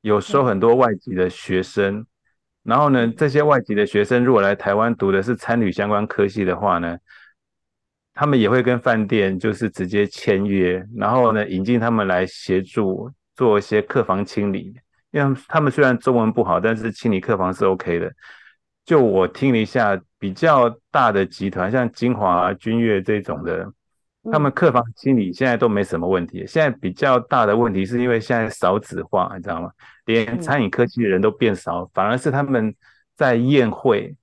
有收很多外籍的学生，然后呢，这些外籍的学生如果来台湾读的是参旅相关科系的话呢，他们也会跟饭店就是直接签约，然后呢，引进他们来协助做一些客房清理，因为他们虽然中文不好，但是清理客房是 OK 的。就我听了一下，比较大的集团，像金华啊、君悦这种的，他们客房清理现在都没什么问题。现在比较大的问题是因为现在少子化，你知道吗？连餐饮科技的人都变少，反而是他们在宴会，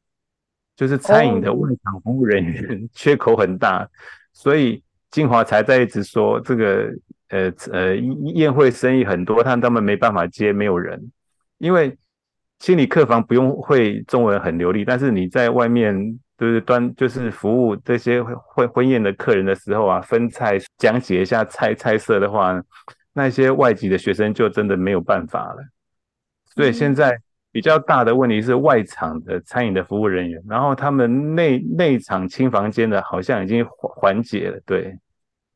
就是餐饮的外场服务人员缺口很大，所以金华才在一直说这个呃呃宴会生意很多，但他们没办法接，没有人，因为。清理客房不用会中文很流利，但是你在外面就是端就是服务这些婚婚宴的客人的时候啊，分菜讲解一下菜菜色的话，那些外籍的学生就真的没有办法了。所以现在比较大的问题是外场的餐饮的服务人员，然后他们内内场清房间的好像已经缓缓解了。对，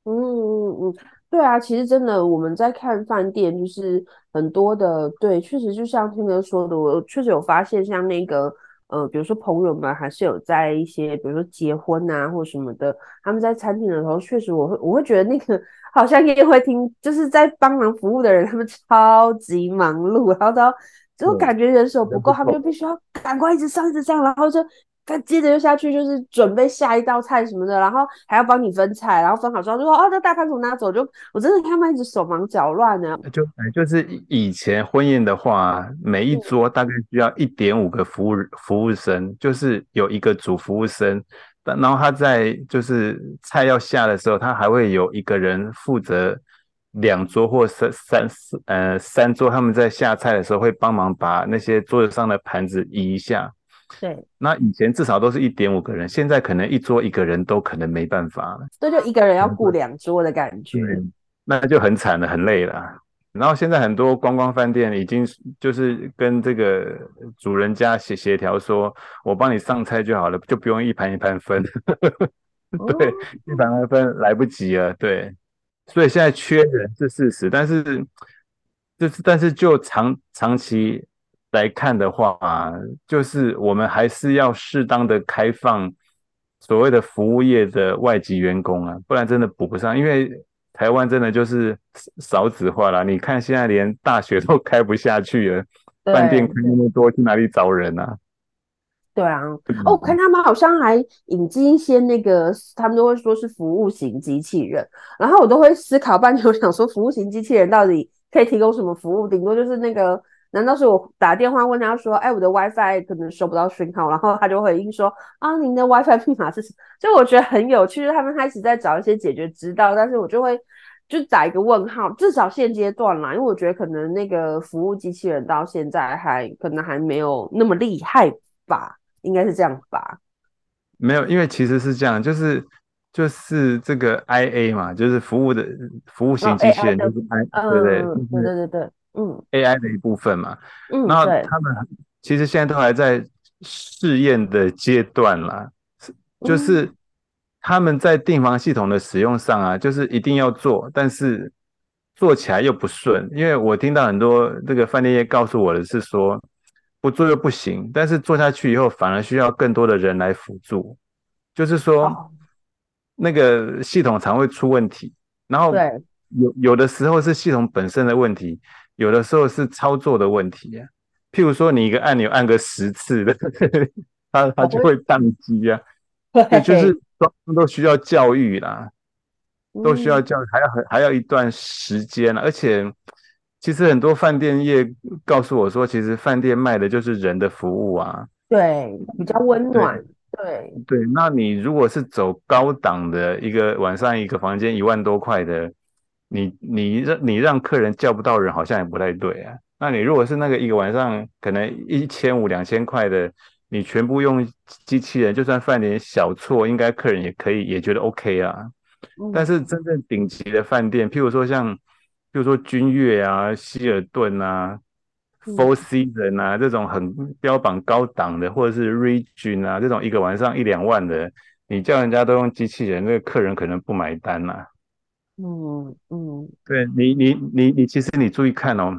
嗯嗯嗯。对啊，其实真的我们在看饭店，就是很多的，对，确实就像天哥说的，我确实有发现，像那个呃，比如说朋友们还是有在一些，比如说结婚啊或什么的，他们在餐厅的时候，确实我会我会觉得那个好像也会听，就是在帮忙服务的人，他们超级忙碌，然后都就感觉人手不够，他们就必须要赶快一直上一直上，然后就。他接着就下去，就是准备下一道菜什么的，然后还要帮你分菜，然后分好之后就说：“哦，这大盘子拿走。”就我真的看他们一直手忙脚乱的。就就是以前婚宴的话，每一桌大概需要一点五个服务服务生，就是有一个主服务生，但然后他在就是菜要下的时候，他还会有一个人负责两桌或三三四呃三桌，他们在下菜的时候会帮忙把那些桌子上的盘子移一下。对，那以前至少都是一点五个人，现在可能一桌一个人都可能没办法了。这就一个人要顾两桌的感觉，那就很惨了，很累了。然后现在很多观光饭店已经就是跟这个主人家协协调说，我帮你上菜就好了，就不用一盘一盘分。对，一盘一盘分来不及了。对，所以现在缺人是事实，但是就是但是就长长期。来看的话，就是我们还是要适当的开放所谓的服务业的外籍员工啊，不然真的补不上。因为台湾真的就是少子化了，你看现在连大学都开不下去了，饭店开那么多，去哪里找人啊？对啊，哦，我看他们好像还引进一些那个，他们都会说是服务型机器人，然后我都会思考半天，我想说服务型机器人到底可以提供什么服务？顶多就是那个。难道是我打电话问他说：“哎，我的 WiFi 可能收不到讯号。”然后他就回应说：“啊，您的 WiFi 密码是什么？”就我觉得很有趣，就他们开始在找一些解决之道，但是我就会就打一个问号。至少现阶段啦，因为我觉得可能那个服务机器人到现在还可能还没有那么厉害吧，应该是这样吧？没有，因为其实是这样，就是就是这个 IA 嘛，就是服务的服务型机器人，就是 I，、哦、对不对？嗯，对对对对。嗯，AI 的一部分嘛，嗯，然后他们其实现在都还在试验的阶段啦，就是他们在订房系统的使用上啊，就是一定要做，但是做起来又不顺，因为我听到很多这个饭店业告诉我的是说，不做又不行，但是做下去以后反而需要更多的人来辅助，就是说那个系统常会出问题，然后有有的时候是系统本身的问题。有的时候是操作的问题啊，譬如说你一个按钮按个十次的，它它就会宕机啊。对，就是双方都需要教育啦，都需要教育，还要还还要一段时间。而且，其实很多饭店业告诉我说，其实饭店卖的就是人的服务啊。对，比较温暖。对对，那你如果是走高档的一个晚上一个房间一万多块的。你你让你让客人叫不到人，好像也不太对啊。那你如果是那个一个晚上可能一千五两千块的，你全部用机器人，就算犯点小错，应该客人也可以也觉得 OK 啊。但是真正顶级的饭店，譬如说像，譬如说君悦啊、希尔顿啊、Four Seasons 啊这种很标榜高档的，或者是 Regent 啊这种一个晚上一两万的，你叫人家都用机器人，那个客人可能不买单呐、啊。嗯嗯，对你你你你，其实你注意看哦，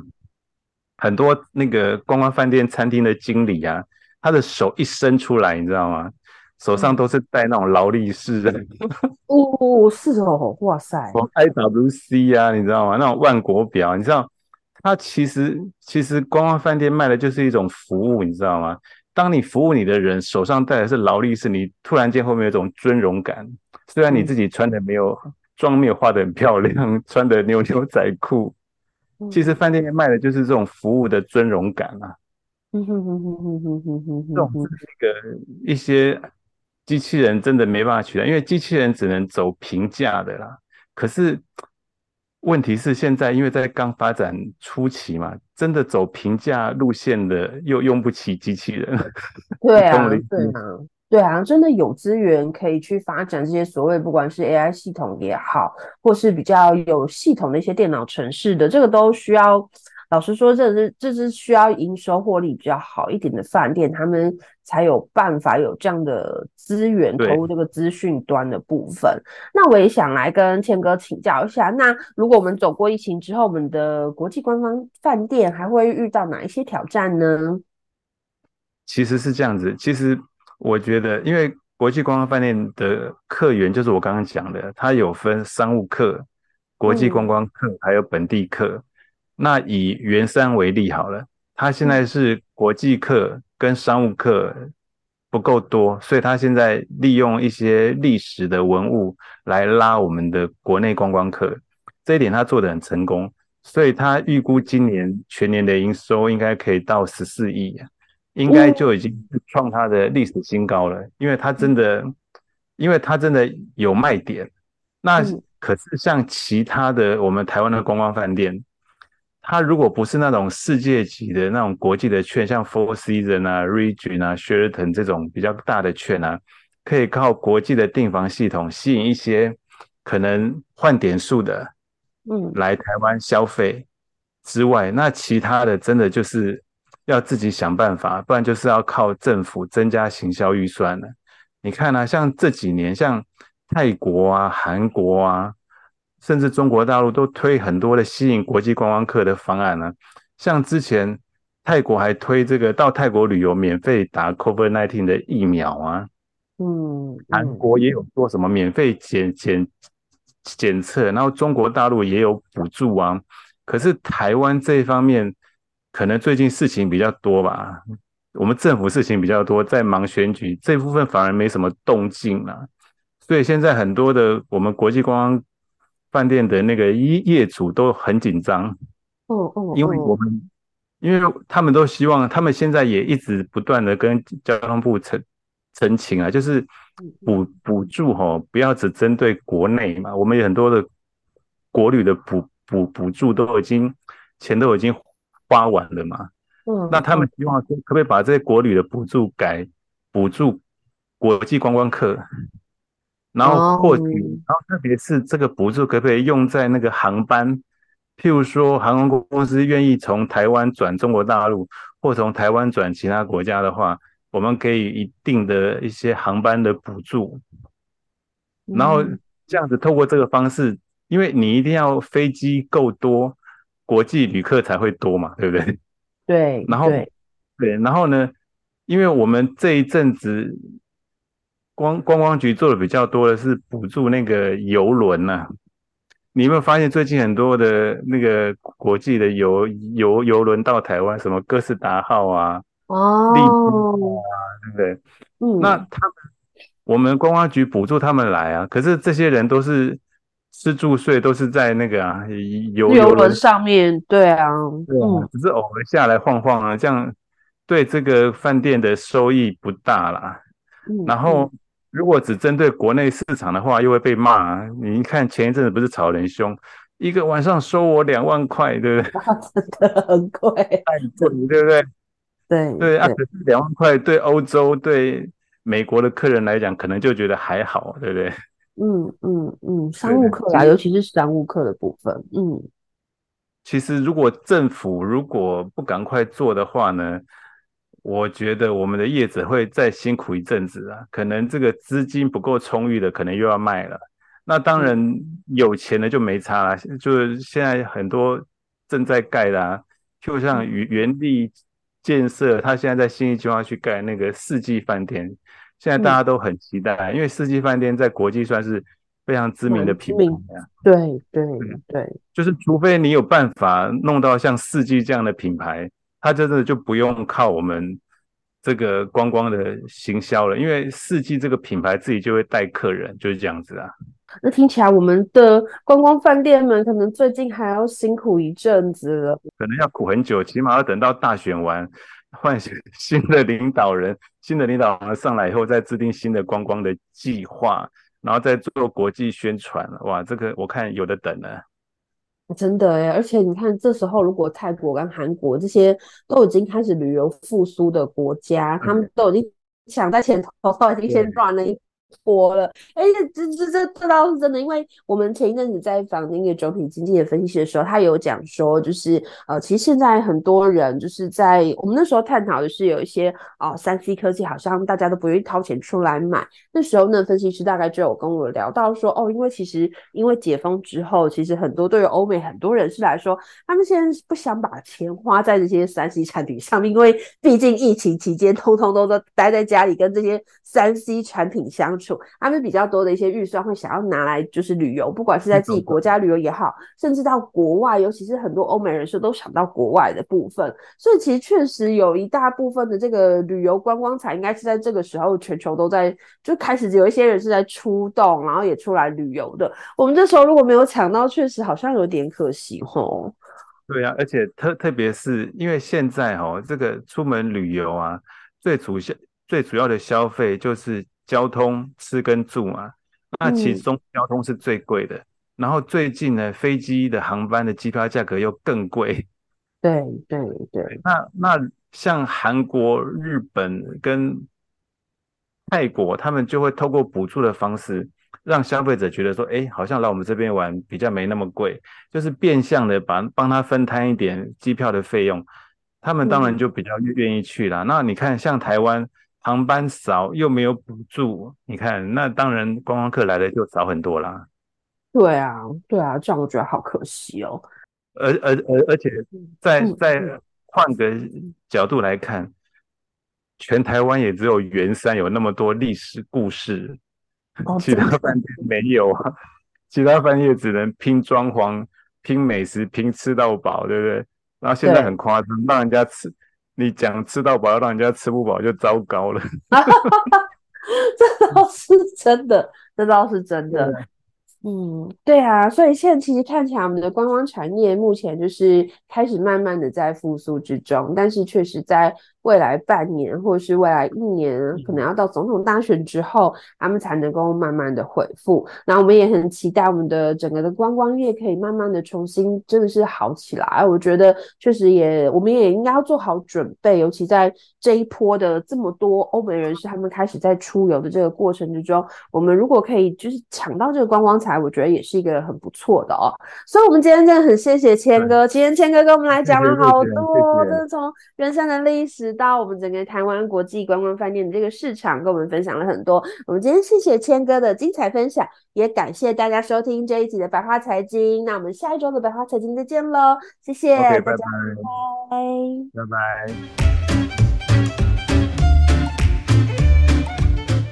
很多那个观光饭店餐厅的经理啊，他的手一伸出来，你知道吗？手上都是戴那种劳力士的。哦，是哦，哇塞，从 IWC 啊，你知道吗？那种万国表，你知道，它其实其实观光饭店卖的就是一种服务，你知道吗？当你服务你的人手上戴的是劳力士，你突然间会不会有一种尊荣感？虽然你自己穿的没有妆没有化的很漂亮，穿的牛牛仔裤，其实饭店卖的就是这种服务的尊荣感啊。嗯哼哼哼哼哼哼哼，这种是那个一些机器人真的没办法取代，因为机器人只能走平价的啦。可是问题是现在因为在刚发展初期嘛，真的走平价路线的又用不起机器人。对啊，对啊，对啊，真的有资源可以去发展这些所谓不管是 AI 系统也好，或是比较有系统的一些电脑城市的，这个都需要。老实说，这是这是需要营收获利比较好一点的饭店，他们才有办法有这样的资源投入这个资讯端的部分。那我也想来跟谦哥请教一下，那如果我们走过疫情之后，我们的国际官方饭店还会遇到哪一些挑战呢？其实是这样子，其实我觉得，因为国际观光饭店的客源就是我刚刚讲的，它有分商务客、国际观光客，嗯、还有本地客。那以圆山为例好了，它现在是国际客跟商务客不够多，所以它现在利用一些历史的文物来拉我们的国内观光客，这一点它做得很成功，所以它预估今年全年的营收应该可以到十四亿，应该就已经创它的历史新高了，因为它真的，因为它真的有卖点。那可是像其他的我们台湾的观光饭店。它如果不是那种世界级的那种国际的券，像 Four Seasons 啊、Regent 啊、Sheraton 这种比较大的券啊，可以靠国际的订房系统吸引一些可能换点数的，嗯，来台湾消费之外，那其他的真的就是要自己想办法，不然就是要靠政府增加行销预算了。你看啊，像这几年，像泰国啊、韩国啊。甚至中国大陆都推很多的吸引国际观光客的方案呢、啊，像之前泰国还推这个到泰国旅游免费打 COVID-19 的疫苗啊，嗯，韩国也有做什么免费检检检测，然后中国大陆也有补助啊。可是台湾这一方面可能最近事情比较多吧，我们政府事情比较多，在忙选举，这部分反而没什么动静了、啊。所以现在很多的我们国际观光。饭店的那个业业主都很紧张，哦哦，因为我们，因为他们都希望，他们现在也一直不断的跟交通部陈陈情啊，就是补补助哈，不要只针对国内嘛，我们有很多的国旅的补补补助都已经钱都已经花完了嘛，嗯，那他们希望可不可以把这些国旅的补助改补助国际观光客？然后或许，然后特别是这个补助可不可以用在那个航班？譬如说，航空公司愿意从台湾转中国大陆，或从台湾转其他国家的话，我们给予一定的一些航班的补助。然后这样子透过这个方式，因为你一定要飞机够多，国际旅客才会多嘛，对不对？对。然后，对，然后呢，因为我们这一阵子。光观光局做的比较多的是补助那个游轮呐，你有没有发现最近很多的那个国际的游游游轮到台湾，什么哥斯达号啊，哦，丽珠啊，对不对？嗯，那他们我们观光局补助他们来啊，可是这些人都是吃住睡都是在那个啊游游轮上面，对啊，对啊，只是偶尔下来晃晃啊，这样对这个饭店的收益不大啦。嗯，然后。如果只针对国内市场的话，又会被骂啊。你一看前一阵子不是吵人凶，一个晚上收我两万块，对不对？真的很贵，太贵，对不对？对对啊，可是两万块对欧洲、对美国的客人来讲，可能就觉得还好，对不对？嗯嗯嗯，商务课啦，尤其是商务课的部分，嗯。其实，如果政府如果不赶快做的话呢？我觉得我们的业者会再辛苦一阵子啊，可能这个资金不够充裕的，可能又要卖了。那当然有钱的就没差了，就是现在很多正在盖的啊，就像原原地建设，他现在在新一计划去盖那个四季饭店，现在大家都很期待，因为四季饭店在国际算是非常知名的品牌啊。对对对，就是除非你有办法弄到像四季这样的品牌。它真的就不用靠我们这个观光的行销了，因为四季这个品牌自己就会带客人，就是这样子啊。那听起来我们的观光饭店们可能最近还要辛苦一阵子了，可能要苦很久，起码要等到大选完，换新新的领导人，新的领导人上来以后，再制定新的观光的计划，然后再做国际宣传。哇，这个我看有的等了。真的哎，而且你看，这时候如果泰国跟韩国这些都已经开始旅游复苏的国家，他们都已经抢在前头，都已经先赚了一。火了，哎，这这这这倒是真的，因为我们前一阵子在访那个总体经济的分析的时候，他有讲说，就是呃，其实现在很多人就是在我们那时候探讨的是有一些啊三 C 科技，好像大家都不愿意掏钱出来买。那时候呢，分析师大概就有跟我聊到说，哦，因为其实因为解封之后，其实很多对于欧美很多人士来说，他们现在不想把钱花在这些三 C 产品上面，因为毕竟疫情期间，通通都都待在家里跟这些三 C 产品相。他们比较多的一些预算会想要拿来就是旅游，不管是在自己国家旅游也好，甚至到国外，尤其是很多欧美人士都想到国外的部分。所以其实确实有一大部分的这个旅游观光财，应该是在这个时候全球都在就开始有一些人是在出动，然后也出来旅游的。我们这时候如果没有抢到，确实好像有点可惜吼。对啊，而且特特别是因为现在哈，这个出门旅游啊，最主消最主要的消费就是。交通、吃跟住嘛，那其中交通是最贵的。嗯、然后最近呢，飞机的航班的机票价格又更贵。对对对。那那像韩国、日本跟泰国，他们就会透过补助的方式，让消费者觉得说，哎，好像来我们这边玩比较没那么贵，就是变相的把帮他分摊一点机票的费用，他们当然就比较愿意去啦。嗯、那你看，像台湾。航班少又没有补助，你看那当然观光客来的就少很多啦。对啊，对啊，这样我觉得好可惜哦。而而而而且再再换个角度来看，全台湾也只有圆山有那么多历史故事，哦、其他饭店没有啊。其他饭店只能拼装潢、拼美食、拼吃到饱，对不对？然后现在很夸张，对让人家吃。你讲吃到饱，要让人家吃不饱就糟糕了。这倒是真的，这倒是真的。嗯，对啊，所以现在其实看起来，我们的观光产业目前就是开始慢慢的在复苏之中，但是确实在。未来半年或者是未来一年，可能要到总统大选之后，他们才能够慢慢的恢复。那我们也很期待我们的整个的观光业可以慢慢的重新真的是好起来。我觉得确实也，我们也应该要做好准备，尤其在这一波的这么多欧美人士他们开始在出游的这个过程之中，我们如果可以就是抢到这个观光财，我觉得也是一个很不错的哦。所以，我们今天真的很谢谢谦哥，今天谦哥跟我们来讲了好多，就是从人生的历史。到我们整个台湾国际观光饭店的这个市场，跟我们分享了很多。我们今天谢谢谦哥的精彩分享，也感谢大家收听这一集的百花财经。那我们下一周的百花财经再见喽，谢谢大家，拜拜，拜拜。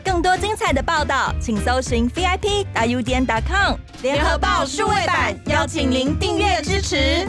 更多精彩的报道，请搜寻 VIP 大 U 点 com 联合报数位版，邀请您订阅支持。